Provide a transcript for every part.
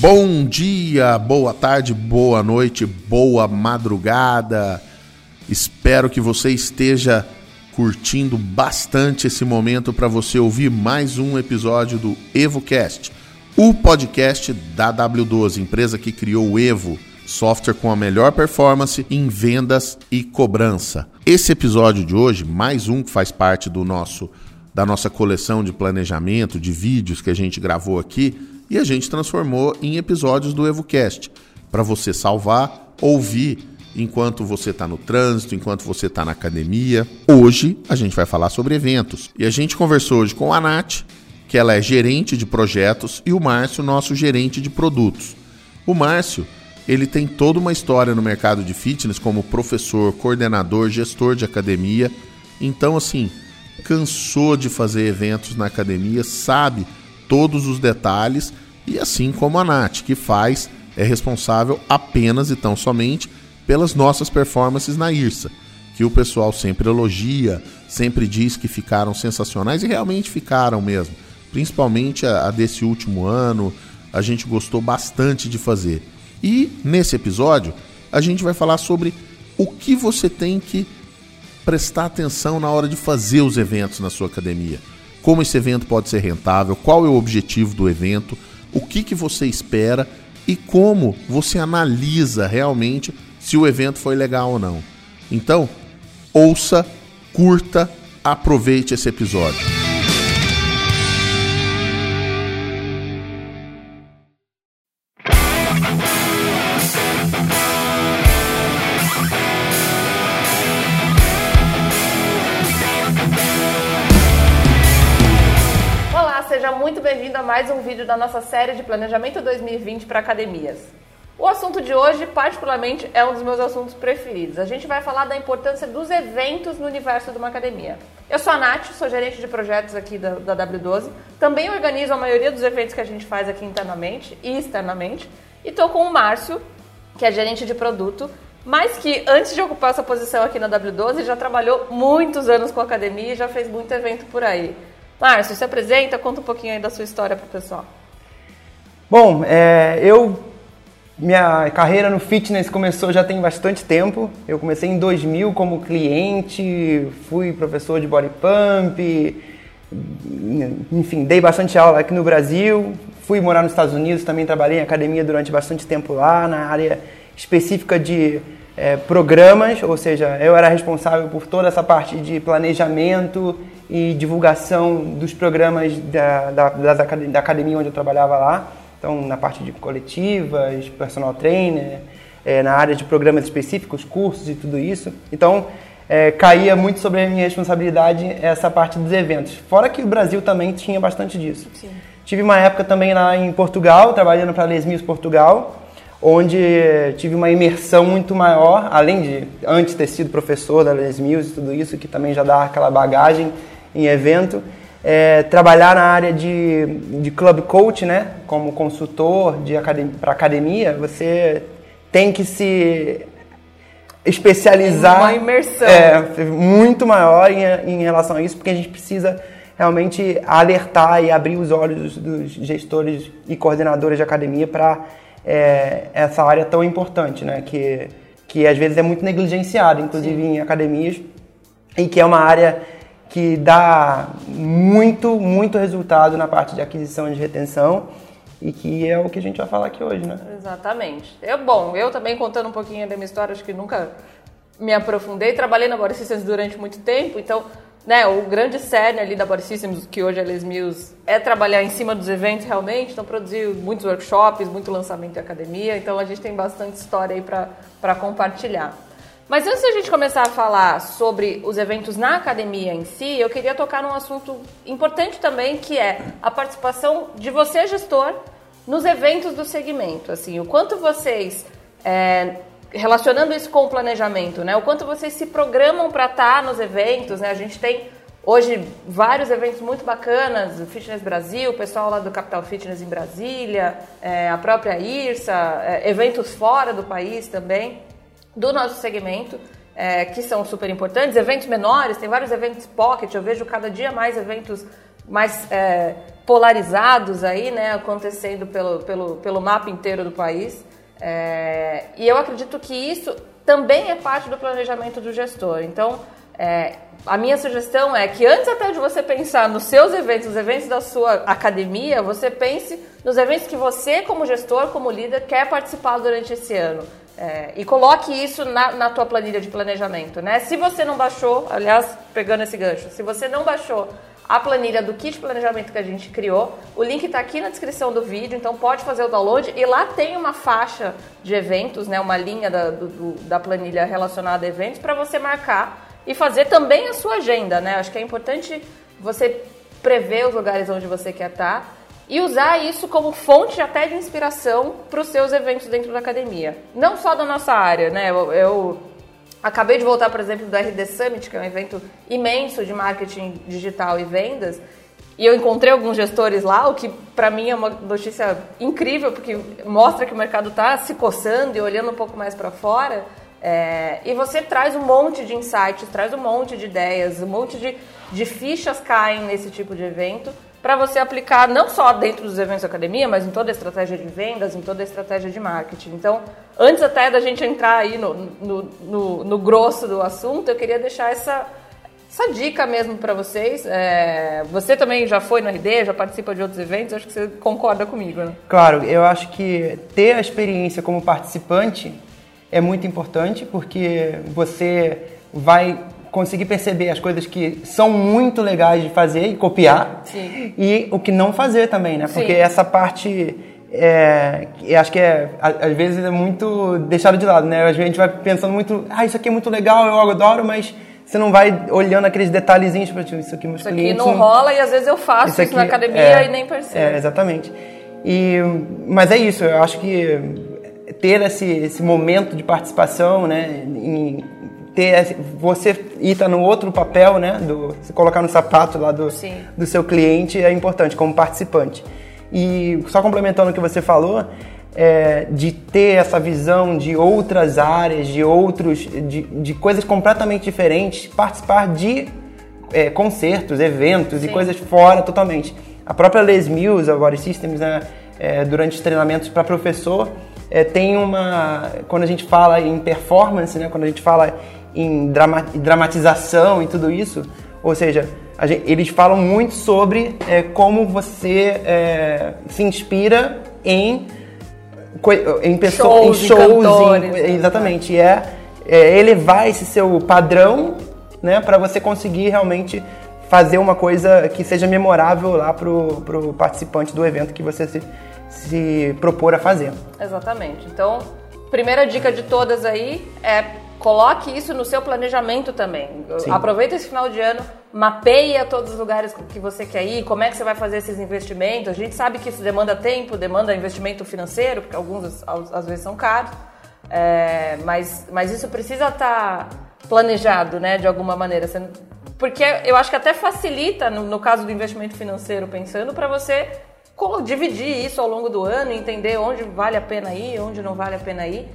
Bom dia, boa tarde, boa noite, boa madrugada. Espero que você esteja curtindo bastante esse momento para você ouvir mais um episódio do EvoCast, o podcast da W12, empresa que criou o Evo, software com a melhor performance em vendas e cobrança. Esse episódio de hoje, mais um que faz parte do nosso da nossa coleção de planejamento, de vídeos que a gente gravou aqui, e a gente transformou em episódios do EvoCast, para você salvar, ouvir enquanto você está no trânsito, enquanto você está na academia. Hoje a gente vai falar sobre eventos. E a gente conversou hoje com a Nath, que ela é gerente de projetos, e o Márcio, nosso gerente de produtos. O Márcio, ele tem toda uma história no mercado de fitness como professor, coordenador, gestor de academia. Então, assim, cansou de fazer eventos na academia, sabe todos os detalhes e assim como a Nath, que faz, é responsável apenas e tão somente pelas nossas performances na IRSA, que o pessoal sempre elogia, sempre diz que ficaram sensacionais e realmente ficaram mesmo. Principalmente a, a desse último ano, a gente gostou bastante de fazer. E nesse episódio, a gente vai falar sobre o que você tem que prestar atenção na hora de fazer os eventos na sua academia como esse evento pode ser rentável, qual é o objetivo do evento, o que, que você espera e como você analisa realmente se o evento foi legal ou não. Então, ouça, curta, aproveite esse episódio. Vídeo da nossa série de Planejamento 2020 para academias. O assunto de hoje, particularmente, é um dos meus assuntos preferidos. A gente vai falar da importância dos eventos no universo de uma academia. Eu sou a Nath, sou gerente de projetos aqui da, da W12. Também organizo a maioria dos eventos que a gente faz aqui internamente e externamente. E estou com o Márcio, que é gerente de produto, mas que antes de ocupar essa posição aqui na W12 já trabalhou muitos anos com a academia e já fez muito evento por aí. Márcio, se apresenta, conta um pouquinho aí da sua história para o pessoal. Bom, é, eu minha carreira no fitness começou já tem bastante tempo. Eu comecei em 2000 como cliente, fui professor de body pump, enfim, dei bastante aula aqui no Brasil. Fui morar nos Estados Unidos, também trabalhei em academia durante bastante tempo lá, na área específica de é, programas, ou seja, eu era responsável por toda essa parte de planejamento e divulgação dos programas da, da, da academia onde eu trabalhava lá. Então, na parte de coletivas, personal trainer, é, na área de programas específicos, cursos e tudo isso. Então, é, caía muito sobre a minha responsabilidade essa parte dos eventos. Fora que o Brasil também tinha bastante disso. Sim. Tive uma época também lá em Portugal, trabalhando para a Les Mills Portugal, onde tive uma imersão muito maior, além de antes ter sido professor da Les Mills e tudo isso, que também já dá aquela bagagem em evento. É, trabalhar na área de, de club coach, né, como consultor de academia, para academia, você tem que se especializar. Uma imersão. É, muito maior em, em relação a isso, porque a gente precisa realmente alertar e abrir os olhos dos gestores e coordenadores de academia para é, essa área tão importante, né, que, que às vezes é muito negligenciada, inclusive Sim. em academias, e que é uma área que dá muito, muito resultado na parte de aquisição e de retenção e que é o que a gente vai falar aqui hoje, né? Exatamente. Eu, bom, eu também contando um pouquinho da minha história, acho que nunca me aprofundei, trabalhei na Body Systems durante muito tempo, então, né, o grande cerne ali da Body Systems, que hoje é Les Mills, é trabalhar em cima dos eventos realmente, então produzir muitos workshops, muito lançamento de academia, então a gente tem bastante história aí para compartilhar. Mas antes da gente começar a falar sobre os eventos na academia em si, eu queria tocar num assunto importante também, que é a participação de você, gestor, nos eventos do segmento. Assim, o quanto vocês, é, relacionando isso com o planejamento, né? O quanto vocês se programam para estar nos eventos, né? A gente tem hoje vários eventos muito bacanas, o Fitness Brasil, o pessoal lá do Capital Fitness em Brasília, é, a própria IRSA, é, eventos fora do país também do nosso segmento, é, que são super importantes. Eventos menores, tem vários eventos pocket, eu vejo cada dia mais eventos mais é, polarizados aí, né, acontecendo pelo, pelo, pelo mapa inteiro do país. É, e eu acredito que isso também é parte do planejamento do gestor. Então, é, a minha sugestão é que antes até de você pensar nos seus eventos, nos eventos da sua academia, você pense nos eventos que você, como gestor, como líder, quer participar durante esse ano. É, e coloque isso na, na tua planilha de planejamento, né? Se você não baixou, aliás, pegando esse gancho, se você não baixou a planilha do kit de planejamento que a gente criou, o link está aqui na descrição do vídeo, então pode fazer o download e lá tem uma faixa de eventos, né? Uma linha da, do, da planilha relacionada a eventos para você marcar e fazer também a sua agenda, né? Acho que é importante você prever os lugares onde você quer estar e usar isso como fonte até de inspiração para os seus eventos dentro da academia. Não só da nossa área, né? Eu, eu, acabei de voltar, por exemplo, do RD Summit, que é um evento imenso de marketing digital e vendas, e eu encontrei alguns gestores lá, o que para mim é uma notícia incrível, porque mostra que o mercado está se coçando e olhando um pouco mais para fora. É, e você traz um monte de insights, traz um monte de ideias, um monte de, de fichas caem nesse tipo de evento para você aplicar não só dentro dos eventos da academia, mas em toda a estratégia de vendas, em toda a estratégia de marketing. Então, antes até da gente entrar aí no, no, no, no grosso do assunto, eu queria deixar essa, essa dica mesmo para vocês. É, você também já foi no RD, já participa de outros eventos, acho que você concorda comigo, né? Claro, eu acho que ter a experiência como participante é muito importante porque você vai conseguir perceber as coisas que são muito legais de fazer e copiar Sim. e o que não fazer também, né? Porque Sim. essa parte é, acho que é às vezes é muito deixado de lado, né? Às vezes a gente vai pensando muito, ah, isso aqui é muito legal, eu adoro, mas você não vai olhando aqueles detalhezinhos para tipo, isso aqui meus isso aqui clientes não, não rola e às vezes eu faço isso, aqui, na academia é, e nem percebo. É, exatamente. E, mas é isso, eu acho que ter esse, esse momento de participação, né, em ter você ir tá no outro papel, né, do se colocar no sapato lá do, do seu cliente é importante como participante. E só complementando o que você falou, é, de ter essa visão de outras áreas, de outros, de, de coisas completamente diferentes, participar de é, concertos, eventos Sim. e coisas fora totalmente. A própria Les Mills, a Body Systems, né, é, durante os treinamentos para professor, é, tem uma. Quando a gente fala em performance, né, quando a gente fala em drama, dramatização e tudo isso, ou seja, gente, eles falam muito sobre é, como você é, se inspira em, em pessoas, shows, em shows, cantores, em, né? exatamente, é, é, elevar esse seu padrão, né, para você conseguir realmente fazer uma coisa que seja memorável lá pro, pro participante do evento que você se se propor a fazer. Exatamente. Então, primeira dica de todas aí é coloque isso no seu planejamento também. Sim. Aproveita esse final de ano, mapeia todos os lugares que você quer ir, como é que você vai fazer esses investimentos. A gente sabe que isso demanda tempo, demanda investimento financeiro, porque alguns às vezes são caros, é, mas, mas isso precisa estar tá planejado, né, de alguma maneira. Porque eu acho que até facilita, no, no caso do investimento financeiro, pensando, para você dividir isso ao longo do ano, entender onde vale a pena ir, onde não vale a pena ir.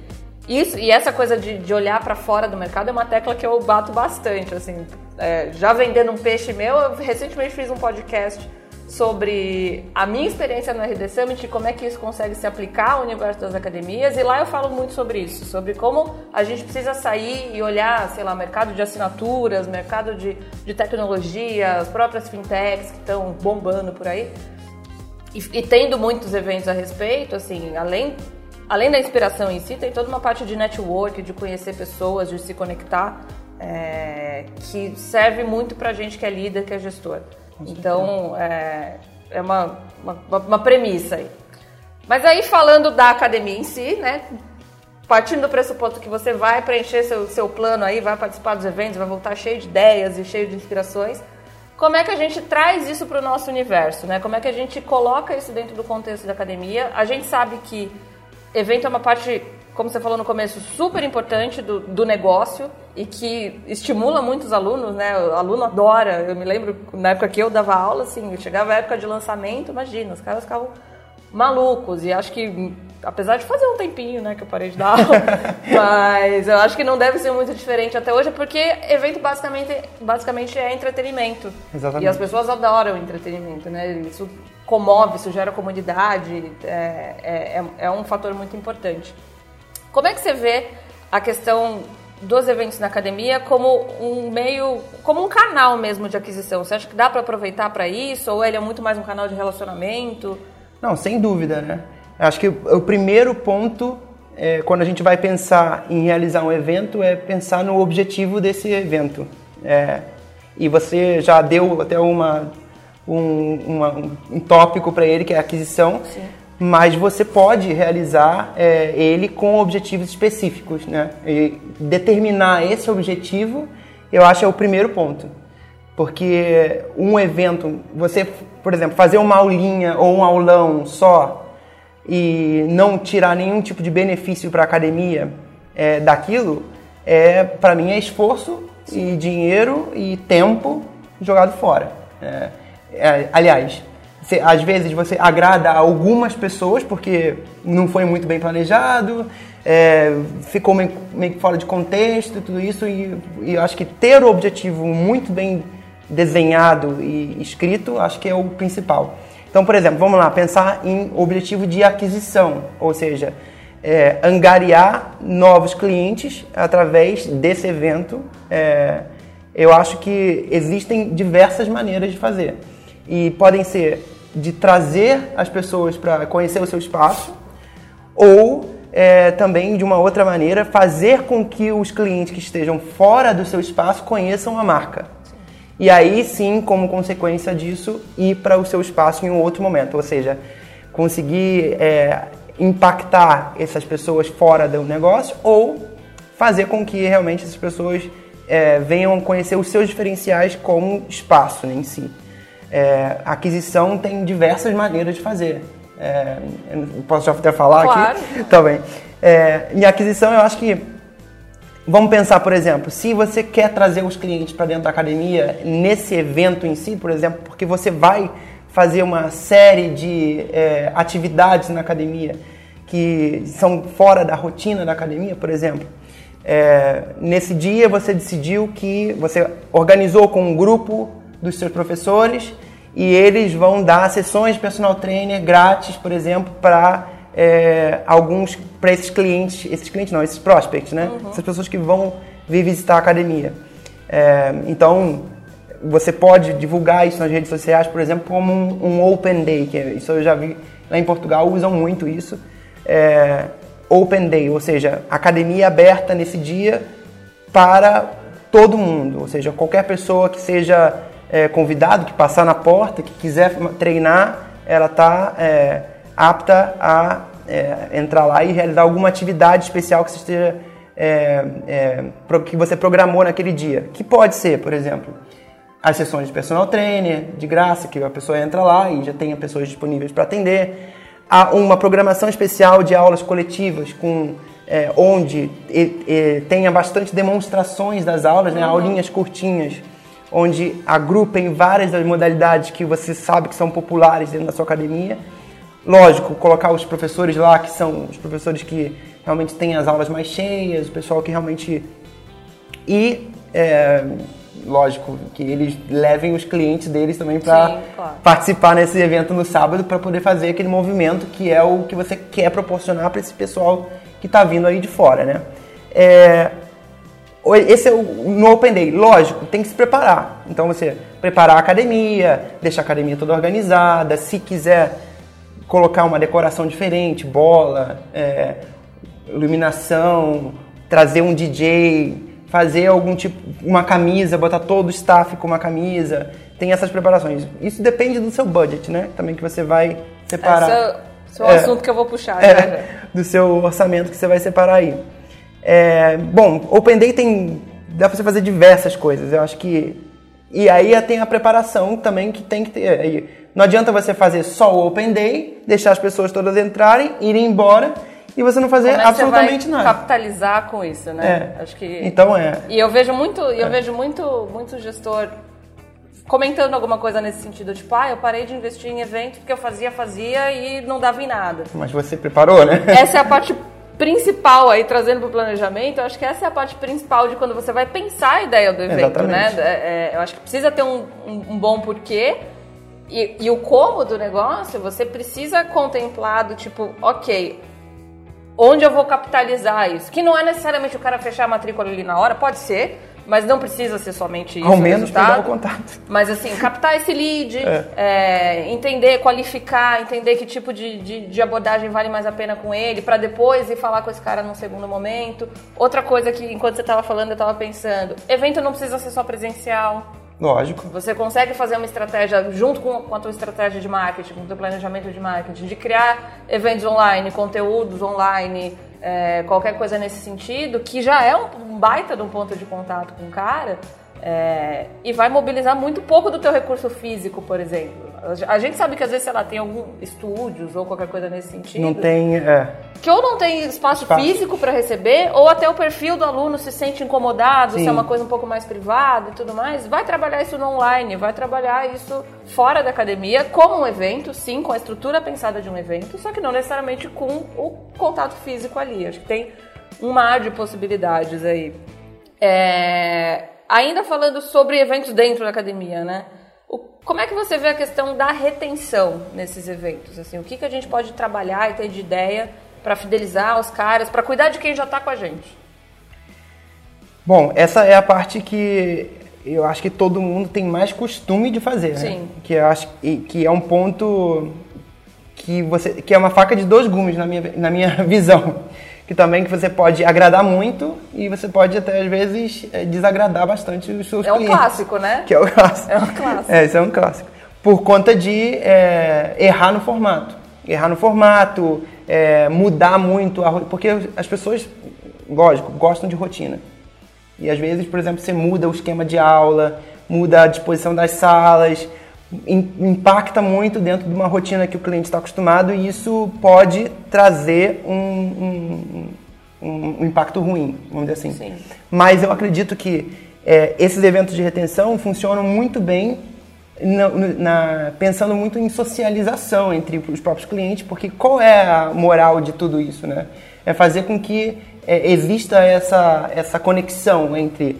Isso, e essa coisa de, de olhar para fora do mercado é uma tecla que eu bato bastante. Assim, é, já vendendo um peixe meu, eu recentemente fiz um podcast sobre a minha experiência no RD Summit e como é que isso consegue se aplicar ao universo das academias. E lá eu falo muito sobre isso, sobre como a gente precisa sair e olhar, sei lá, mercado de assinaturas, mercado de, de tecnologia, as próprias fintechs que estão bombando por aí e, e, tendo muitos eventos a respeito, assim, além, além da inspiração em si, tem toda uma parte de network, de conhecer pessoas, de se conectar, é, que serve muito pra gente que é líder, que é gestor. Então, é, é uma, uma, uma premissa aí. Mas aí, falando da academia em si, né? Partindo do pressuposto que você vai preencher seu, seu plano aí, vai participar dos eventos, vai voltar cheio de ideias e cheio de inspirações, como é que a gente traz isso para o nosso universo, né? Como é que a gente coloca isso dentro do contexto da academia? A gente sabe que evento é uma parte, como você falou no começo, super importante do, do negócio e que estimula muitos alunos, né? O aluno adora. Eu me lembro na época que eu dava aula, assim, chegava a época de lançamento, imagina, os caras ficavam malucos. E acho que, apesar de fazer um tempinho, né, que eu parei de dar aula, mas eu acho que não deve ser muito diferente até hoje, porque evento basicamente, basicamente é entretenimento. Exatamente. E as pessoas adoram entretenimento, né? Isso comove, isso gera comunidade, é, é, é um fator muito importante. Como é que você vê a questão dos eventos na academia como um meio, como um canal mesmo de aquisição? Você acha que dá para aproveitar para isso ou ele é muito mais um canal de relacionamento? Não, sem dúvida, né? Acho que o primeiro ponto é, quando a gente vai pensar em realizar um evento é pensar no objetivo desse evento. É, e você já deu até uma, um, uma, um tópico para ele que é a aquisição. Sim mas você pode realizar é, ele com objetivos específicos, né? E determinar esse objetivo, eu acho é o primeiro ponto, porque um evento, você, por exemplo, fazer uma aulinha ou um aulão só e não tirar nenhum tipo de benefício para a academia é, daquilo, é para mim é esforço e dinheiro e tempo jogado fora. É, é aliás, às vezes você agrada algumas pessoas porque não foi muito bem planejado, é, ficou meio, meio fora de contexto, tudo isso, e, e eu acho que ter o objetivo muito bem desenhado e escrito, acho que é o principal. Então, por exemplo, vamos lá, pensar em objetivo de aquisição, ou seja, é, angariar novos clientes através desse evento. É, eu acho que existem diversas maneiras de fazer. E podem ser de trazer as pessoas para conhecer o seu espaço ou é, também de uma outra maneira fazer com que os clientes que estejam fora do seu espaço conheçam a marca. E aí sim, como consequência disso, ir para o seu espaço em um outro momento, ou seja, conseguir é, impactar essas pessoas fora do negócio ou fazer com que realmente essas pessoas é, venham conhecer os seus diferenciais como espaço né, em si. É, aquisição tem diversas maneiras de fazer. É, posso já até falar claro. aqui? Também. É, em aquisição, eu acho que. Vamos pensar, por exemplo, se você quer trazer os clientes para dentro da academia nesse evento em si, por exemplo, porque você vai fazer uma série de é, atividades na academia que são fora da rotina da academia, por exemplo. É, nesse dia você decidiu que você organizou com um grupo dos seus professores e eles vão dar sessões de personal trainer grátis, por exemplo, para é, alguns para esses clientes, esses clientes não, esses prospects, né? Uhum. Essas pessoas que vão vir visitar a academia. É, então você pode divulgar isso nas redes sociais, por exemplo, como um, um open day, que é, isso eu já vi lá em Portugal usam muito isso. É, open day, ou seja, academia aberta nesse dia para todo mundo, ou seja, qualquer pessoa que seja é, convidado que passar na porta, que quiser treinar, ela está é, apta a é, entrar lá e realizar alguma atividade especial que você esteja é, é, que você programou naquele dia. Que pode ser, por exemplo, as sessões de personal trainer de graça, que a pessoa entra lá e já tenha pessoas disponíveis para atender. Há uma programação especial de aulas coletivas com é, onde e, e, tenha bastante demonstrações das aulas, né, uhum. aulinhas curtinhas onde agrupem várias das modalidades que você sabe que são populares dentro da sua academia. Lógico, colocar os professores lá, que são os professores que realmente têm as aulas mais cheias, o pessoal que realmente. E, é, lógico, que eles levem os clientes deles também para claro. participar nesse evento no sábado para poder fazer aquele movimento que é o que você quer proporcionar para esse pessoal que está vindo aí de fora, né? É, esse é o, no Open Day. Lógico, tem que se preparar. Então você preparar a academia, deixar a academia toda organizada. Se quiser colocar uma decoração diferente, bola, é, iluminação, trazer um DJ, fazer algum tipo, uma camisa, botar todo o staff com uma camisa. Tem essas preparações. Isso depende do seu budget, né? Também que você vai separar. Esse é o é, assunto que eu vou puxar. É, né? do seu orçamento que você vai separar aí. É, bom, Open Day tem. dá para você fazer diversas coisas. Eu acho que. E aí tem a preparação também que tem que ter. Não adianta você fazer só o Open Day, deixar as pessoas todas entrarem, irem embora e você não fazer Como é absolutamente você vai nada. capitalizar com isso, né? É. Acho que Então é. E eu vejo muito, eu é. vejo muito, muito gestor comentando alguma coisa nesse sentido, tipo, ah, eu parei de investir em evento porque eu fazia, fazia e não dava em nada. Mas você preparou, né? Essa é a parte principal aí, trazendo para o planejamento, eu acho que essa é a parte principal de quando você vai pensar a ideia do evento, né? Exatamente. É, é, eu acho que precisa ter um, um, um bom porquê. E, e o como do negócio, você precisa contemplar do tipo, ok, onde eu vou capitalizar isso? Que não é necessariamente o cara fechar a matrícula ali na hora, pode ser, mas não precisa ser somente isso. Ao menos pegar o contato. Mas assim, captar esse lead, é, entender, qualificar, entender que tipo de, de, de abordagem vale mais a pena com ele, para depois ir falar com esse cara num segundo momento. Outra coisa que enquanto você estava falando, eu estava pensando, evento não precisa ser só presencial. Lógico. Você consegue fazer uma estratégia junto com, com a tua estratégia de marketing, com o teu planejamento de marketing, de criar eventos online, conteúdos online, é, qualquer coisa nesse sentido, que já é um, um baita de um ponto de contato com o cara é, e vai mobilizar muito pouco do teu recurso físico, por exemplo. A gente sabe que às vezes, sei lá, tem algum estúdios ou qualquer coisa nesse sentido. Não tem. É. Que ou não tem espaço, Espaço. físico para receber, ou até o perfil do aluno se sente incomodado, se Sim. é uma coisa um pouco mais privada e tudo mais. Vai trabalhar isso no online, vai trabalhar isso fora da academia, como um evento, sim, com a estrutura pensada de um evento, só que não necessariamente com o contato físico ali. Acho que tem um mar de possibilidades aí. É, Ainda falando sobre eventos dentro da academia, né? O- Como é que você vê a questão da retenção nesses eventos? Assim, o que, que a gente pode trabalhar e ter de ideia para fidelizar os caras, para cuidar de quem já está com a gente? Bom, essa é a parte que eu acho que todo mundo tem mais costume de fazer, né? Sim. Que eu acho que é um ponto que você que é uma faca de dois gumes na minha, na minha visão. Que também que você pode agradar muito e você pode até às vezes eh, desagradar bastante os seus É um clientes. clássico, né? Que é o clássico. É um clássico. É, isso é um clássico. Por conta de é, errar no formato. Errar no formato, é, mudar muito. A, porque as pessoas, lógico, gostam de rotina. E às vezes, por exemplo, você muda o esquema de aula, muda a disposição das salas, impacta muito dentro de uma rotina que o cliente está acostumado e isso pode trazer um, um- um- impacto ruim, vamos dizer assim. Sim. Mas eu acredito que é, esses eventos de retenção funcionam muito bem na- na- pensando muito em socialização entre os próprios clientes, porque qual é a moral de tudo isso, né? É fazer com que é, exista essa, essa conexão entre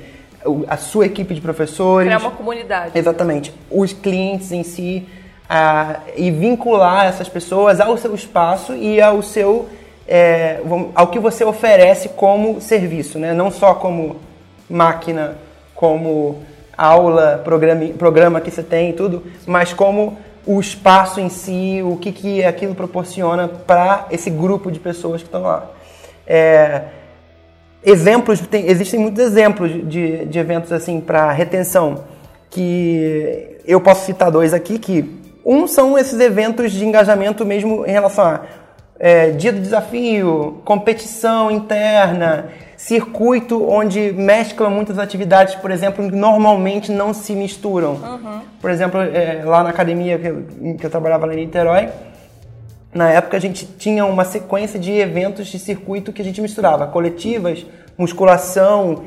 a sua equipe de professores, Criar uma comunidade. Exatamente. Os clientes em si ah, e vincular essas pessoas ao seu espaço e ao seu é, ao que você oferece como serviço, né? Não só como máquina, como aula, programa, programa que você tem e tudo, mas como o espaço em si, o que, que aquilo proporciona para esse grupo de pessoas que estão lá. É, exemplos, tem- existem muitos exemplos de, de eventos assim para retenção que eu posso citar dois aqui que um são esses eventos de engajamento mesmo em relação a é, dia do desafio, competição interna, circuito onde mesclam muitas atividades, por exemplo, normalmente não se misturam. Por exemplo, é, lá na academia que eu, que eu trabalhava lá em Niterói, na época a gente tinha uma sequência de eventos de circuito que a gente misturava coletivas, musculação,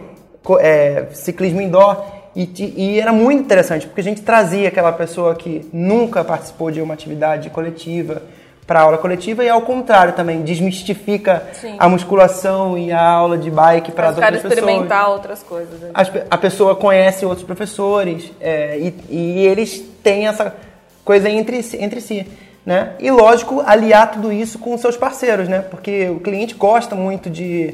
é, ciclismo indoor e, e era muito interessante porque a gente trazia aquela pessoa que nunca participou de uma atividade coletiva para aula coletiva e ao contrário também desmistifica Sim. a musculação e a aula de bike para as outras pessoas experimentar outras coisas. né? pe- a pessoa conhece outros professores é, e, e eles têm essa coisa entre, entre si. Né? E lógico, aliar tudo isso com seus parceiros, né? Porque o cliente gosta muito de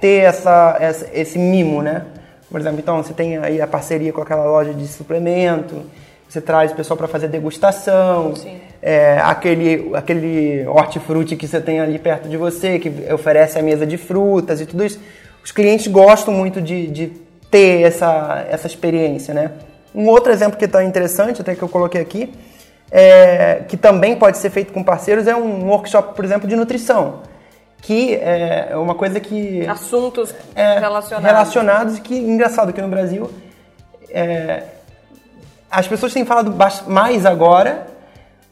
ter essa, essa- esse mimo, né? Por exemplo, então você tem aí a parceria com aquela loja de suplemento, você traz o pessoal para fazer degustação, é, aquele, aquele hortifruti que você tem ali perto de você, que oferece a mesa de frutas e tudo isso. Os clientes gostam muito de, de ter essa, essa experiência, né? Um outro exemplo que está interessante, até que eu coloquei aqui, é, que também pode ser feito com parceiros, é um workshop, por exemplo, de nutrição. Que é uma coisa que Assuntos é, relacionados. relacionados e que engraçado que no Brasil é, as pessoas têm falado mais agora,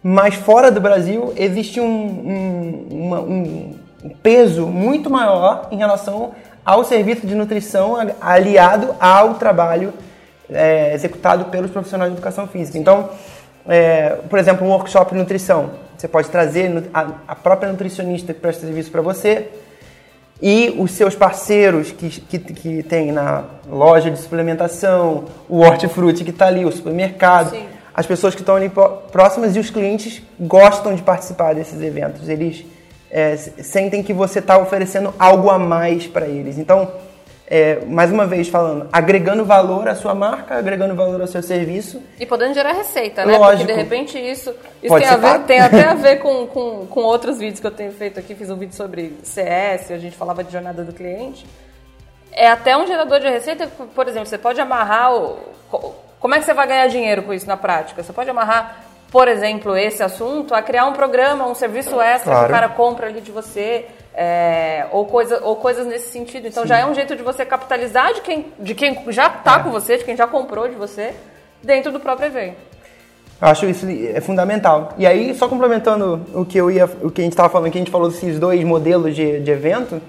mas fora do Brasil existe um, um- uma- um- peso muito maior em relação ao serviço de nutrição aliado ao trabalho é, executado pelos profissionais de educação física. Então, é, por exemplo, um workshop de nutrição. Você pode trazer a, a própria nutricionista que presta serviço para você e os seus parceiros que, que, que tem na loja de suplementação, o hortifruti que está ali, o supermercado, Sim. as pessoas que estão ali próximas e os clientes gostam de participar desses eventos. Eles é, sentem que você está oferecendo algo a mais para eles. Então, é, mais uma vez falando, agregando valor à sua marca, agregando valor ao seu serviço. E podendo gerar receita, né? Lógico. Porque de repente isso, isso tem, a ver, tem, até a ver com, com, com outros vídeos que eu tenho feito aqui. Fiz um vídeo sobre CS, a gente falava de jornada do cliente. É até um gerador de receita, por exemplo, você pode amarrar o. Como é que você vai ganhar dinheiro com isso na prática? Você pode amarrar por exemplo, esse assunto, a criar um programa, um serviço extra claro. que o cara compra ali de você, é, ou, coisa, ou coisas nesse sentido. Então Sim. já é um jeito de você capitalizar de quem, de quem já está é. com você, de quem já comprou de você, dentro do próprio evento. Eu acho isso é fundamental. E aí, só complementando o que eu ia, o que a gente estava falando, que a gente falou desses dois modelos de, de evento,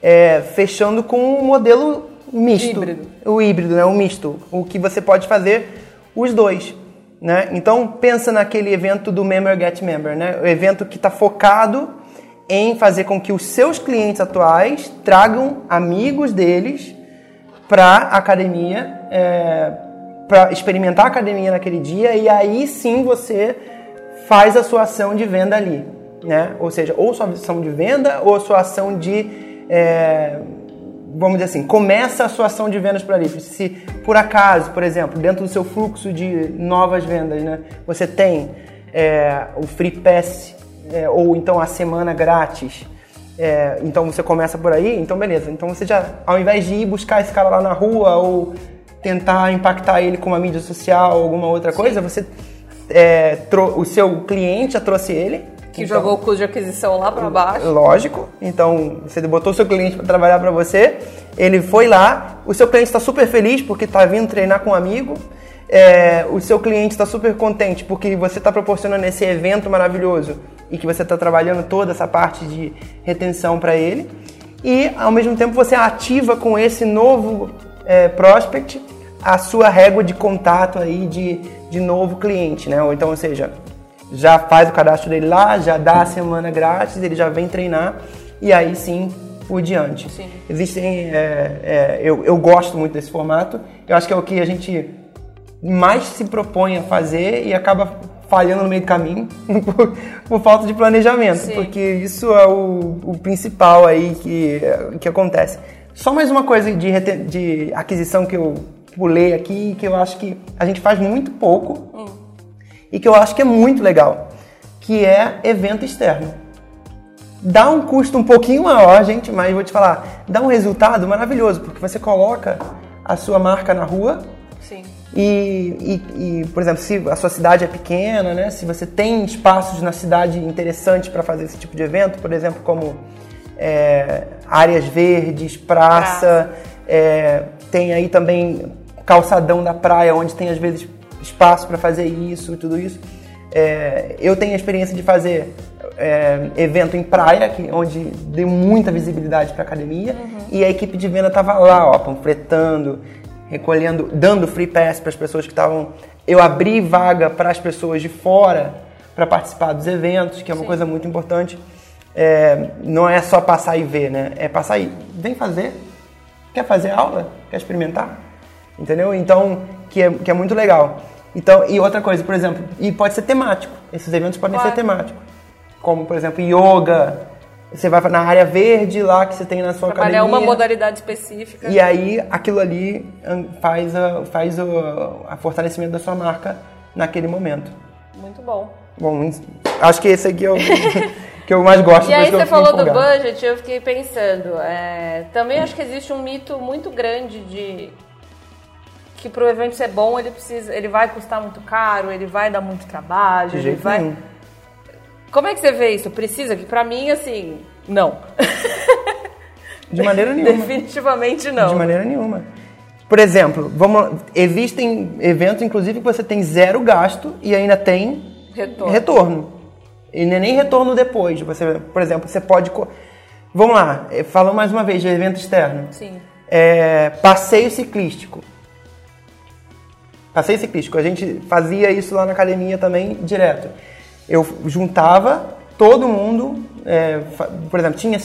é, fechando com um modelo misto. Híbrido. O híbrido, né? O misto. O que você pode fazer os dois. Né? Então pensa naquele evento do Member Get Member, né? o evento que está focado em fazer com que os seus clientes atuais tragam amigos deles para a academia, é, para experimentar a academia naquele dia e aí sim você faz a sua ação de venda ali, né? Ou seja, ou sua ação de venda ou sua ação de é, vamos dizer assim, começa a sua ação de vendas para ali. Se por acaso, por exemplo, dentro do seu fluxo de novas vendas, né, você tem é, o Free Pass é, ou então a semana grátis, é, então você começa por aí, então beleza. Então você já, ao invés de ir buscar esse cara lá na rua ou tentar impactar ele com uma mídia social ou alguma outra coisa, você é, o seu cliente já trouxe ele que então, jogou o custo de aquisição lá para baixo. Lógico. Então, você botou o seu cliente para trabalhar para você, ele foi lá, o seu cliente está super feliz porque está vindo treinar com um amigo, é, o seu cliente está super contente porque você está proporcionando esse evento maravilhoso e que você está trabalhando toda essa parte de retenção para ele. E, ao mesmo tempo, você ativa com esse novo é, prospect a sua régua de contato aí de, de novo cliente, né? Ou então, ou seja, já faz o cadastro dele lá, já dá a semana grátis, ele já vem treinar e aí sim por diante. Sim. Existem, é, é, eu, eu gosto muito desse formato, eu acho que é o que a gente mais se propõe a fazer e acaba falhando no meio do caminho por, por falta de planejamento, sim. porque isso é o, o, principal aí que, que acontece. Só mais uma coisa de, de aquisição que eu pulei aqui, que eu acho que a gente faz muito pouco, hum e que eu acho que é muito legal, que é evento externo. Dá um custo um pouquinho maior, gente, mas vou te falar, dá um resultado maravilhoso, porque você coloca a sua marca na rua. E, e, e, por exemplo, se a sua cidade é pequena, né? Se você tem espaços na cidade interessantes para fazer esse tipo de evento, por exemplo, como é, áreas verdes, praça, é, tem aí também calçadão da praia, onde tem às vezes espaço para fazer isso e tudo isso. É, eu tenho a experiência de fazer é, evento em praia, que, onde deu muita visibilidade para academia, uhum. e a equipe de venda estava lá, ó, panfletando, recolhendo, dando free pass para as pessoas que estavam. Eu abri vaga para as pessoas de fora para participar dos eventos, que é uma Sim. coisa muito importante. É, não é só passar e ver, né? É passar e vem fazer. Quer fazer aula? Quer experimentar? Entendeu? Então, que é, que é muito legal. Então, e outra coisa, por exemplo, e pode ser temático. Esses eventos podem claro. ser temáticos. Como, por exemplo, yoga. Você vai na área verde lá que você tem na sua Trabalhar academia. uma modalidade específica. E aí, aquilo ali faz, a, faz o a fortalecimento da sua marca naquele momento. Muito bom. Bom, acho que esse aqui é o que eu mais gosto. E aí você falou do budget, eu fiquei pensando. É, também acho que existe um mito muito grande de que para o evento ser bom ele precisa, ele vai custar muito caro, ele vai dar muito trabalho, De ele vai. Nenhum. Como é que você vê isso? Precisa? Que para mim assim, não. De maneira nenhuma. Definitivamente não. De maneira nenhuma. Por exemplo, vamos, existem eventos, inclusive, que você tem zero gasto e ainda tem retorno. retorno. E não é nem retorno depois. Você, por exemplo, você pode. Vamos lá, eh, falando mais uma vez de evento externo. Sim. É, passeio ciclístico passeio ciclístico. A gente fazia isso lá na academia também direto. Eu juntava todo mundo, é, por exemplo, tinha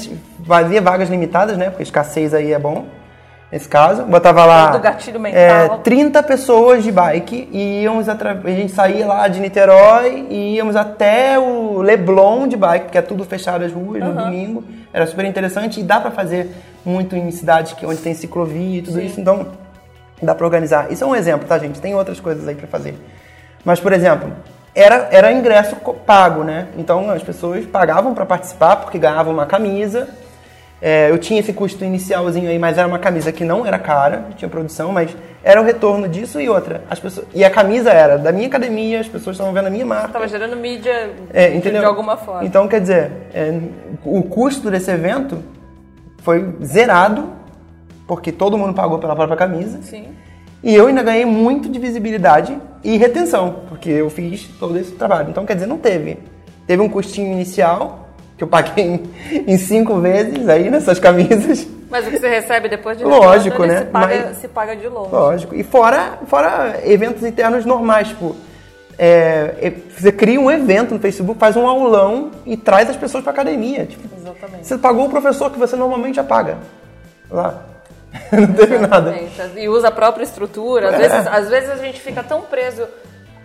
fazia vagas limitadas, né? Porque escassez aí é bom nesse caso. Botava lá do gatilho mental. É, 30 pessoas de bike e íamos a, a gente saía lá de Niterói e íamos até o Leblon de bike, porque é tudo fechado as ruas uhum. no domingo. Era super interessante e dá para fazer muito em cidades que, onde tem ciclovia e tudo Sim. isso, então dá para organizar. Isso é um exemplo, tá, gente? Tem outras coisas aí para fazer. Mas, por exemplo, era, era ingresso pago, né? Então as pessoas pagavam para participar porque ganhavam uma camisa é, eu tinha esse custo inicialzinho aí, mas era uma camisa que não era cara, tinha produção, mas era o retorno disso e outra. As pessoas, e a camisa era da minha academia, as pessoas estavam vendo a minha marca. Estava gerando mídia é, de, de alguma forma. Então, quer dizer, é, o custo desse evento foi zerado, porque todo mundo pagou pela própria camisa. Sim. E eu ainda ganhei muito de visibilidade e retenção, porque eu fiz todo esse trabalho. Então, quer dizer, não teve. Teve um custinho inicial, que eu paguei em, em, cinco vezes aí nessas camisas. Mas o que você recebe depois de Lógico, retorno, né? Se paga, Mas, se paga de longe. Lógico. E fora, fora eventos internos normais, tipo, é, é, você cria um evento no Facebook, faz um aulão e traz as pessoas para academia. Tipo, Exatamente. Você pagou o professor que você normalmente já paga. Lá. Não teve Exatamente. nada. E usa a própria estrutura. Às, é. vezes, às vezes a gente fica tão preso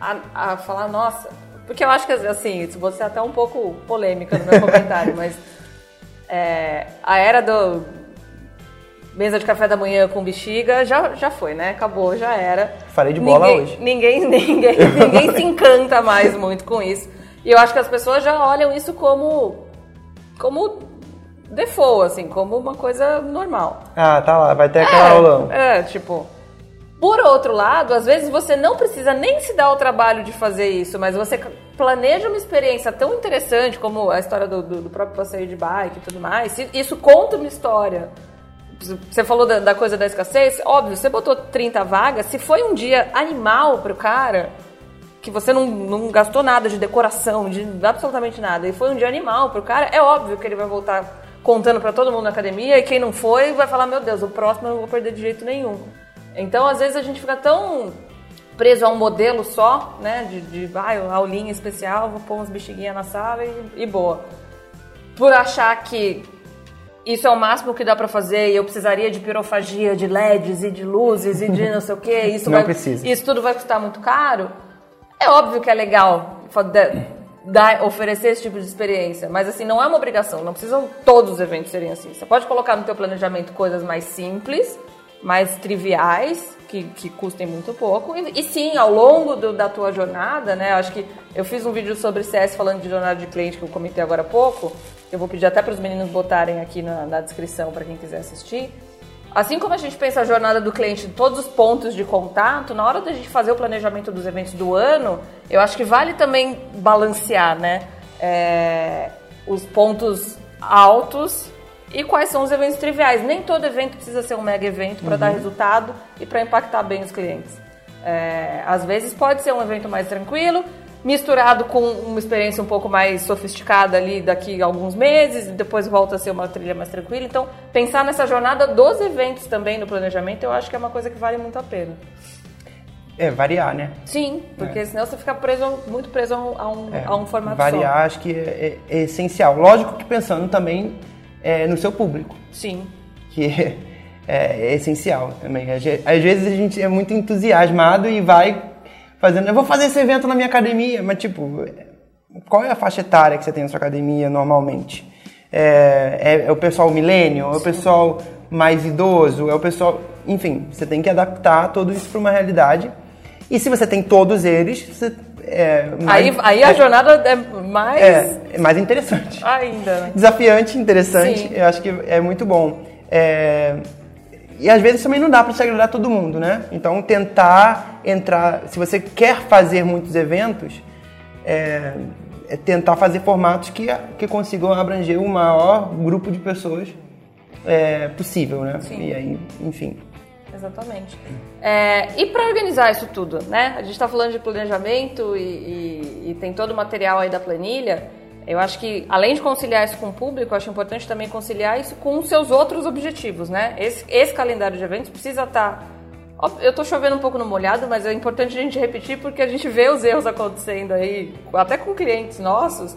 a, a falar, nossa, porque eu acho que, assim, isso vou ser até um pouco polêmica no meu comentário, mas é, a era do mesa de café da manhã com bexiga já, já foi, né? Acabou, já era. Falei de bola ninguém, hoje. Ninguém, ninguém, ninguém se encanta mais muito com isso. E eu acho que as pessoas já olham isso como, como default, assim, como uma coisa normal. Ah, tá lá, vai ter aquela é, aulão. É, tipo... Por outro lado, às vezes você não precisa nem se dar o trabalho de fazer isso, mas você planeja uma experiência tão interessante como a história do, do, do próprio passeio de bike e tudo mais. Isso conta uma história. Você falou da, da, coisa da escassez, óbvio, você botou 30 vagas, se foi um dia animal pro cara, que você não, não gastou nada de decoração, de absolutamente nada, e foi um dia animal pro cara, é óbvio que ele vai voltar contando para todo mundo na academia, e quem não foi vai falar, meu Deus, o próximo eu não vou perder de jeito nenhum. Então, às vezes, a gente fica tão preso a um modelo só, né? De, de ah, aulinha especial, vou pôr umas bexiguinhas na sala e, e boa. Por achar que isso é o máximo que dá para fazer e eu precisaria de pirofagia, de LEDs e de luzes e de não sei o que, isso vai, isso tudo vai custar muito caro. É óbvio que é legal dar, oferecer esse tipo de experiência, mas assim não é uma obrigação. Não precisam todos os eventos serem assim. Você pode colocar no teu planejamento coisas mais simples mais triviais, que, que custem muito pouco. E, e sim, ao longo do, da tua jornada, né? Acho que eu fiz um vídeo sobre CS falando de jornada de cliente que eu comentei agora há pouco. Eu vou pedir até para os meninos botarem aqui na, na descrição para quem quiser assistir. Assim como a gente pensa a jornada do cliente em todos os pontos de contato, na hora da gente fazer o planejamento dos eventos do ano, eu acho que vale também balancear, né? É, os pontos altos e quais são os eventos triviais. Nem todo evento precisa ser um mega evento para uhum. dar resultado e para impactar bem os clientes. É, às vezes pode ser um evento mais tranquilo, misturado com uma experiência um pouco mais sofisticada ali daqui a alguns meses, depois volta a ser uma trilha mais tranquila. Então, pensar nessa jornada dos eventos também no planejamento, eu acho que é uma coisa que vale muito a pena. É, variar, né? Sim, porque é. senão você fica preso, muito preso a um, é, a um formato variar, só. acho que é, é, é essencial. Lógico que pensando também é, no seu público. Sim. Que é, é, essencial também. Às vezes a gente é muito entusiasmado e vai fazendo, eu vou fazer esse evento na minha academia, mas tipo, qual é a faixa etária que você tem na sua academia normalmente? É, é, é o pessoal milênio? É o pessoal mais idoso? É o pessoal. Enfim, você tem que adaptar tudo isso para uma realidade. E se você tem todos eles, você é, mais, aí, aí a é, jornada é mais. É, é mais interessante. Ainda. Né? Desafiante, interessante. Sim. Eu acho que é muito bom. É, e às vezes também não dá para se agradar todo mundo, né? Então tentar entrar. Se você quer fazer muitos eventos, é, é tentar fazer formatos que, que consigam abranger o maior grupo de pessoas é, possível, né? Sim. E aí, enfim. Exatamente. É, e para organizar isso tudo, né? A gente está falando de planejamento e, e, e, tem todo o material aí da planilha. Eu acho que, além de conciliar isso com o público, eu acho importante também conciliar isso com os seus outros objetivos, né? Esse, esse calendário de eventos precisa estar tá Eu tô chovendo um pouco no molhado, mas é importante a gente repetir porque a gente vê os erros acontecendo aí, até com clientes nossos,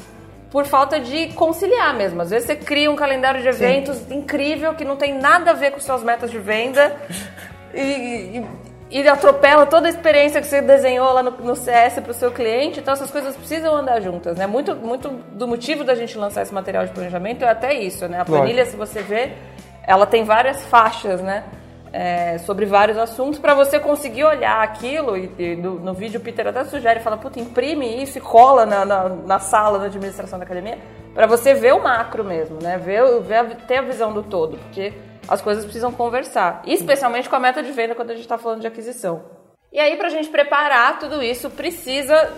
por falta de conciliar mesmo. Às vezes você cria um calendário de eventos Sim. incrível que não tem nada a ver com suas metas de venda e, e, e atropela toda a experiência que você desenhou lá no, no CS para o seu cliente. Então essas coisas precisam andar juntas, né? Muito, muito do motivo da gente lançar esse material de planejamento é até isso, né? A planilha, se você vê, ela tem várias faixas, né? é, sobre vários assuntos para você conseguir olhar aquilo e, e no, no, vídeo o Peter até sugere, fala, puta, imprime isso e cola na, na, na sala da administração da academia para você ver o macro mesmo, né? Ver, ver a, ter a visão do todo, porque as coisas precisam conversar, especialmente com a meta de venda quando a gente está falando de aquisição. E aí, para a gente preparar tudo isso, precisa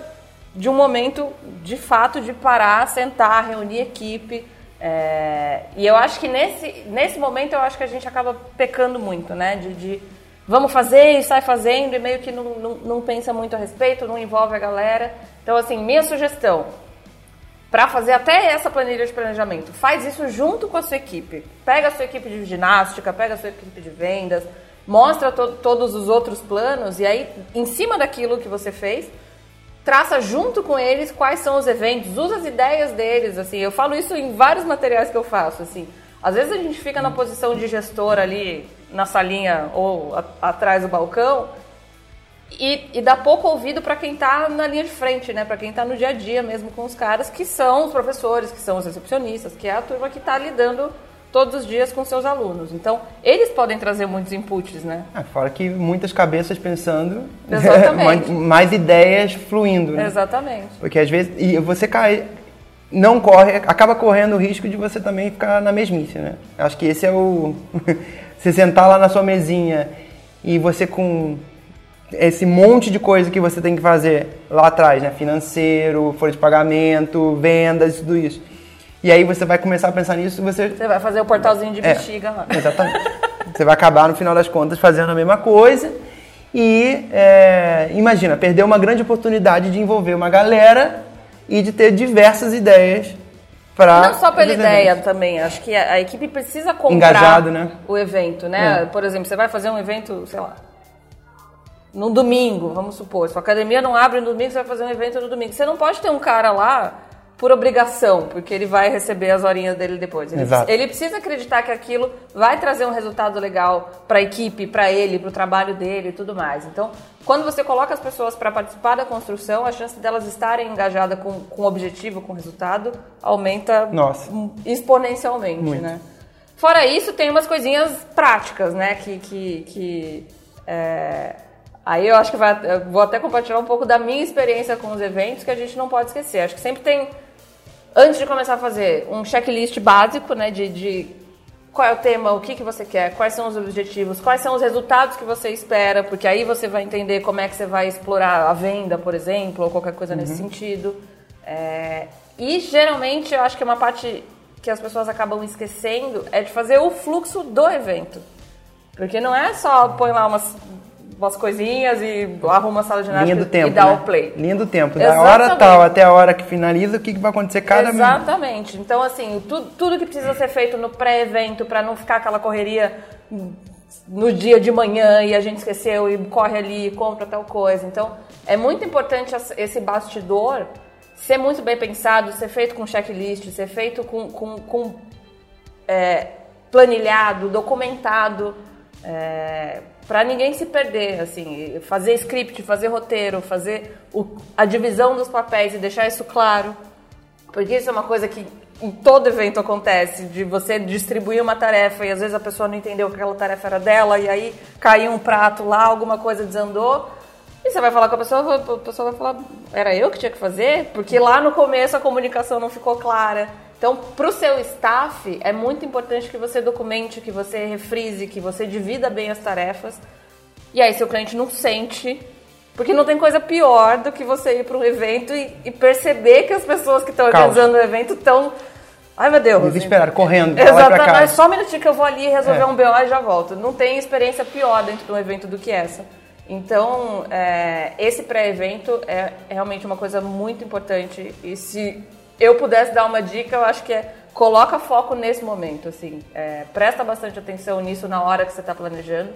de um momento de fato de parar, sentar, reunir equipe, é, e eu acho que nesse, nesse momento eu acho que a gente acaba pecando muito, né? De, de vamos fazer e sai fazendo e meio que não, não, não, pensa muito a respeito, não envolve a galera. Então, assim, minha sugestão para fazer até essa planilha de planejamento, faz isso junto com a sua equipe. Pega a sua equipe de ginástica, pega a sua equipe de vendas, mostra to todos os outros planos e aí, em cima daquilo que você fez, traça junto com eles quais são os eventos, usa as ideias deles, assim. Eu falo isso em vários materiais que eu faço, assim. Às vezes a gente fica na posição de gestor ali na salinha ou atrás do balcão e, e dá pouco ouvido para quem está na linha de frente, né? Para quem está no dia a dia mesmo com os caras que são os professores, que são os recepcionistas, que é a turma que está lidando todos os dias com seus alunos. Então, eles podem trazer muitos inputs, né? É, fora que muitas cabeças pensando, mais, mais, ideias fluindo, né? Exatamente. Porque às vezes e você cai, não corre, acaba correndo o risco de você também ficar na mesmice, né? Acho que esse é o você sentar lá na sua mesinha e você com esse monte de coisa que você tem que fazer lá atrás, né? Financeiro, folha de pagamento, vendas, tudo isso e aí você vai começar a pensar nisso e você... Você vai fazer o portalzinho de é, bexiga lá. Exatamente. você vai acabar, no final das contas, fazendo a mesma coisa. E é, imagina, perder uma grande oportunidade de envolver uma galera e de ter diversas ideias para não só pela ideia eventos. também acho que a, a, equipe precisa comprar Engajado, né? o evento né é. por exemplo você vai fazer um evento sei lá no domingo vamos supor sua academia não abre no domingo você vai fazer um evento no domingo você não pode ter um cara lá por obrigação, porque ele vai receber as horinhas dele depois. Ele, Exato. ele precisa acreditar que aquilo vai trazer um resultado legal para a equipe, para ele, para o trabalho dele e tudo mais. Então, quando você coloca as pessoas para participar da construção, a chance delas estarem engajadas com, com objetivo, com resultado, aumenta Nossa. exponencialmente, Muito. né? Fora isso, tem umas coisinhas práticas, né? Que, que, que é... Aí eu acho que vai, eu vou até compartilhar um pouco da minha experiência com os eventos que a gente não pode esquecer. Acho que sempre tem antes de começar a fazer um checklist básico, né, de, de qual é o tema, o que, que você quer, quais são os objetivos, quais são os resultados que você espera, porque aí você vai entender como é que você vai explorar a venda, por exemplo, ou qualquer coisa uhum. nesse sentido. É, e geralmente eu acho que uma parte que as pessoas acabam esquecendo é de fazer o fluxo do evento. Porque não é só põe lá umas umas coisinhas e arruma a sala de ginástica tempo, e dá né? o play. Linha do tempo. Da hora tal até a hora que finaliza, o que, que vai acontecer cada Exatamente. Então, assim, tudo, tudo que precisa ser feito no pré-evento para não ficar aquela correria no dia de manhã e a gente esqueceu e corre ali e compra tal coisa. Então, é muito importante esse bastidor ser muito bem pensado, ser feito com checklist, ser feito com, com, com é, planilhado, documentado. É, para ninguém se perder, assim, fazer script, fazer roteiro, fazer o, a divisão dos papéis e deixar isso claro, porque isso é uma coisa que em todo evento acontece, de você distribuir uma tarefa e às vezes a pessoa não entendeu que aquela tarefa era dela e aí caiu um prato lá, alguma coisa desandou. E você vai falar com a pessoa, a pessoa vai falar, era eu que tinha que fazer? Porque lá no começo a comunicação não ficou clara. Então, para o seu staff, é muito importante que você documente, que você refrise, que você divida bem as tarefas. E aí, seu cliente não sente. Porque não tem coisa pior do que você ir para um evento e, e, perceber que as pessoas que estão organizando o evento estão. Ai, meu Deus. Desesperado, correndo. Exatamente. Mas só um minutinho que eu vou ali resolver é. um BO e já volto. Não tem experiência pior dentro de um evento do que essa. Então, é, esse pré-evento é realmente uma coisa muito importante. E se eu pudesse dar uma dica, eu acho que é coloca foco nesse momento, assim, é, presta bastante atenção nisso na hora que você está planejando,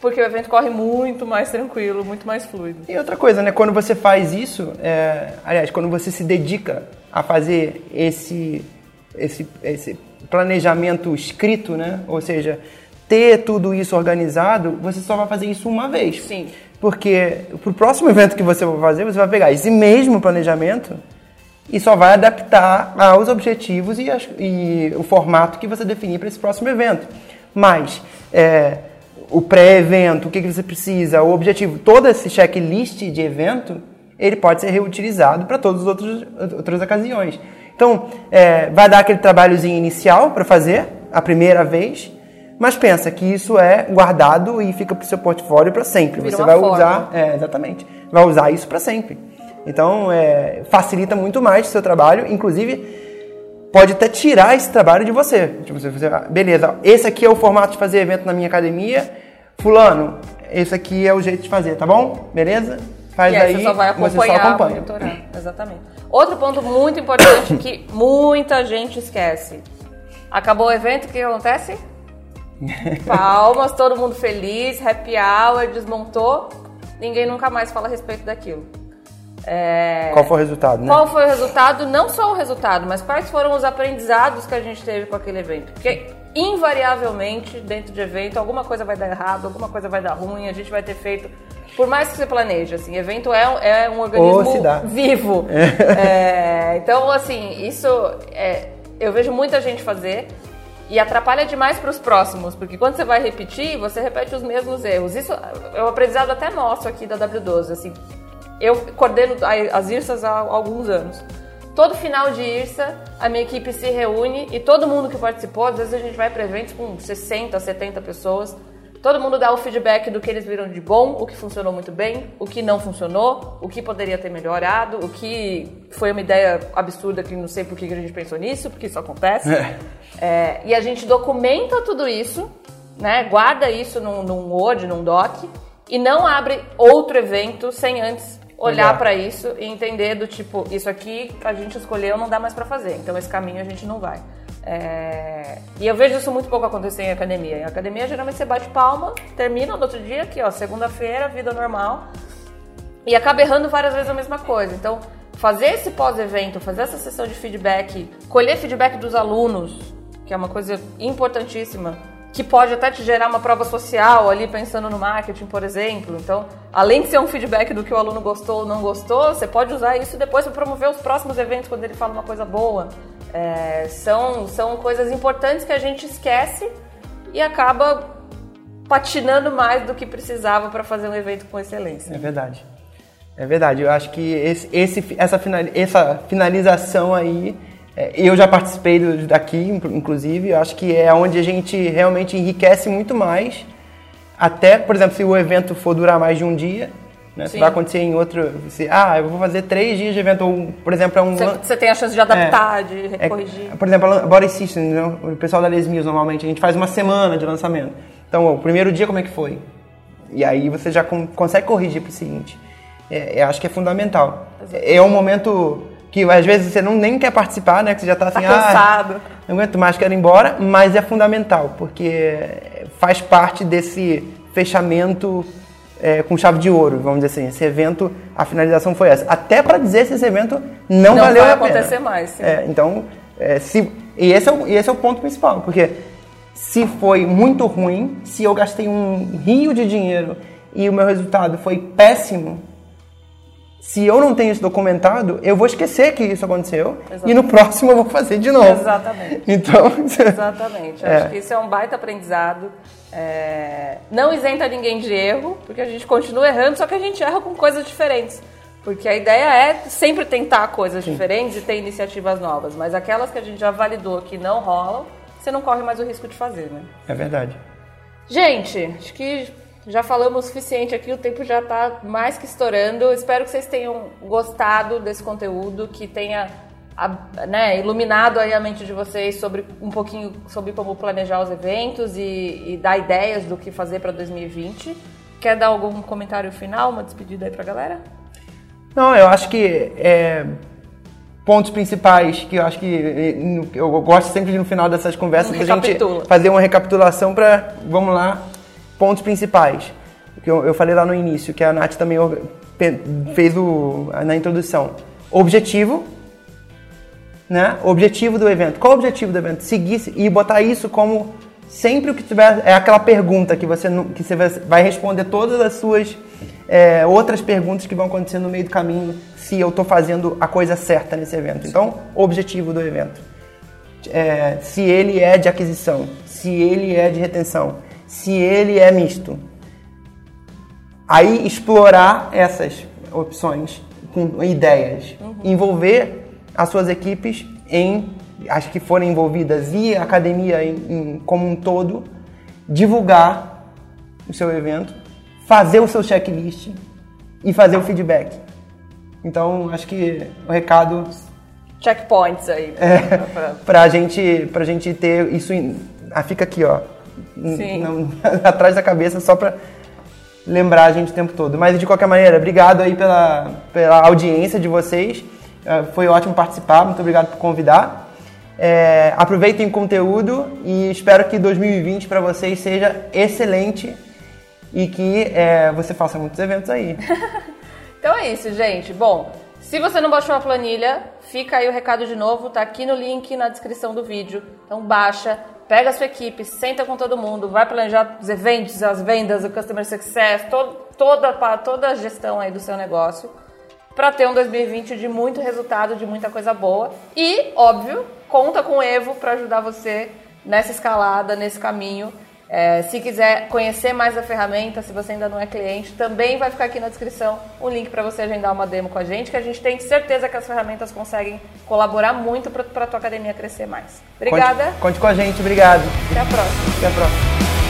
porque o evento corre muito mais tranquilo, muito mais fluido. E outra coisa, né? Quando você faz isso, é, aliás, quando você se dedica a fazer esse, esse, esse planejamento escrito, né? Ou seja, ter tudo isso organizado, você só vai fazer isso uma vez. Sim. Porque pro próximo evento que você vai fazer, você vai pegar esse mesmo planejamento e só vai adaptar aos objetivos e, as, e o formato que você definir para esse próximo evento. Mas é, o pré-evento, o que, que você precisa, o objetivo, todo esse checklist de evento, ele pode ser reutilizado para todas as outras, outras ocasiões. Então, é, vai dar aquele trabalhozinho inicial para fazer a primeira vez, mas pensa que isso é guardado e fica para o seu portfólio para sempre. Vira Você vai forma. usar, é, exatamente, vai usar isso para sempre. Então, é, facilita muito mais o seu trabalho, inclusive pode até tirar esse trabalho de você. Tipo, você, você ah, beleza, esse aqui é o formato de fazer evento na minha academia, fulano, esse aqui é o jeito de fazer, tá bom? Beleza? Faz e aí, aí, você só vai você acompanhar, só acompanha. monitorar. Exatamente. Outro ponto muito importante que muita gente esquece. Acabou o evento, o que acontece? Palmas, todo mundo feliz, happy hour, desmontou. Ninguém nunca mais fala a respeito daquilo. É, Qual foi o resultado, né? Qual foi o resultado? Não só o resultado, mas quais foram os aprendizados que a gente teve com aquele evento? Porque invariavelmente, dentro de evento, alguma coisa vai dar errado, alguma coisa vai dar ruim, a gente vai ter feito. Por mais que você planeje, assim, evento é, é um organismo vivo. É, então, assim, isso é, eu vejo muita gente fazer e atrapalha demais para os próximos, porque quando você vai repetir, você repete os mesmos erros. Isso é um aprendizado até nosso aqui da W12, assim. Eu coordeno as IRSAs há alguns anos. Todo final de IRSA, a minha equipe se reúne e todo mundo que participou, às vezes a gente vai para eventos com 60, 70 pessoas, todo mundo dá o feedback do que eles viram de bom, o que funcionou muito bem, o que não funcionou, o que poderia ter melhorado, o que foi uma ideia absurda que não sei por que a gente pensou nisso, porque isso acontece. É, e a gente documenta tudo isso, né, guarda isso num, num Word, num Doc, e não abre outro evento sem antes olhar para isso e entender do tipo, isso aqui a gente escolheu, não dá mais para fazer, então esse caminho a gente não vai. É, E eu vejo isso muito pouco acontecer em academia. Em academia, geralmente você bate palma, termina no outro dia, aqui ó, segunda-feira, vida normal, e acaba errando várias vezes a mesma coisa. Então, fazer esse pós-evento, fazer essa sessão de feedback, colher feedback dos alunos, que é uma coisa importantíssima, que pode até te gerar uma prova social ali pensando no marketing, por exemplo. Então, além de ser um feedback do que o aluno gostou ou não gostou, você pode usar isso depois para promover os próximos eventos quando ele fala uma coisa boa. É, são, são coisas importantes que a gente esquece e acaba patinando mais do que precisava para fazer um evento com excelência. É verdade. É verdade. Eu acho que esse, esse- essa, finali- essa finalização aí, eu já participei do- daqui, inclu- inclusive, eu acho que é onde a gente realmente enriquece muito mais. Até, por exemplo, se o evento for durar mais de um dia, né, se vai acontecer em outro. Se, ah, eu vou fazer três dias de evento, ou, por exemplo, é um. Você, tem a chance de adaptar, de é, corrigir. por exemplo, a Body Systems, né? o pessoal da Les Mills normalmente, a gente faz uma semana de lançamento. Então, o primeiro dia como é que foi? E aí você já con- consegue corrigir para o seguinte. É, eu acho que é fundamental. É um momento que às vezes você não nem quer participar, né? Que você já está Tá assim, ah, cansado. não aguento mais, quero ir embora, mas é fundamental, porque faz parte desse fechamento é, com chave de ouro, vamos dizer assim. Esse evento, a finalização foi essa. Até para dizer se esse evento não, Não valeu vai a pena. acontecer mais. É, então, é, se, e, esse é o, e esse é o ponto principal, porque se foi muito ruim, se eu gastei um rio de dinheiro e o meu resultado foi péssimo, se eu não tenho isso documentado, eu vou esquecer que isso aconteceu e no próximo eu vou fazer de novo. Exatamente. Então, Exatamente. É. Acho que isso é um baita aprendizado. É, Não isenta ninguém de erro, porque a gente continua errando, só que a gente erra com coisas diferentes. Porque a ideia é sempre tentar coisas diferentes e ter iniciativas novas. Mas aquelas que a gente já validou que não rolam, você não corre mais o risco de fazer, né? é verdade. Gente, acho que já falamos o suficiente aqui, o tempo já está mais que estourando. Espero que vocês tenham gostado desse conteúdo, que tenha a- né, iluminado aí a mente de vocês sobre um pouquinho sobre como planejar os eventos e, e dar ideias do que fazer para 2020. Quer dar algum comentário final, uma despedida aí pra galera? Não, eu acho que é, pontos principais que eu acho que eu gosto sempre de no final dessas conversas Um da gente fazer uma recapitulação para vamos lá pontos principais. Que eu, eu falei lá no início, que a Nath também fez o, na introdução. Objetivo, né? Objetivo do evento. Qual o objetivo do evento? Seguir e botar isso como sempre o que tiver é aquela pergunta que você que você vai responder todas as suas é, outras perguntas que vão acontecer no meio do caminho se eu estou fazendo a coisa certa nesse evento. Então, objetivo do evento. É, se ele é de aquisição, se ele é de retenção, se ele é misto. Aí explorar essas opções com ideias, uhum. envolver as suas equipes em as que forem envolvidas e a academia em, em, como um todo, divulgar o seu evento, fazer o seu checklist e fazer o feedback. Então, acho que o recado. Checkpoints aí. É, pra, gente, pra gente ter isso. Em, ah, fica aqui, ó. Não, atrás da cabeça, só pra lembrar a gente o tempo todo. Mas, de qualquer maneira, obrigado aí pela, pela audiência de vocês. É, foi ótimo participar, muito obrigado por convidar. É, aproveitem o conteúdo e espero que 2020 para vocês seja excelente e que é, você faça muitos eventos aí. então é isso, gente. Bom, se você não baixou a planilha, fica aí o recado de novo, tá aqui no link na descrição do vídeo. Então baixa, pega a sua equipe, senta com todo mundo, vai planejar os eventos, as vendas, o customer success, todo, toda, toda a gestão aí do seu negócio para ter um 2020 de muito resultado, de muita coisa boa. E, óbvio, conta com o Evo para ajudar você nessa escalada, nesse caminho. É, se quiser conhecer mais a ferramenta, se você ainda não é cliente, também vai ficar aqui na descrição um link para você agendar uma demo com a gente, que a gente tem certeza que as ferramentas conseguem colaborar muito para a tua academia crescer mais. Obrigada. Conte, conte com a gente, obrigado. Até a próxima. Até a próxima.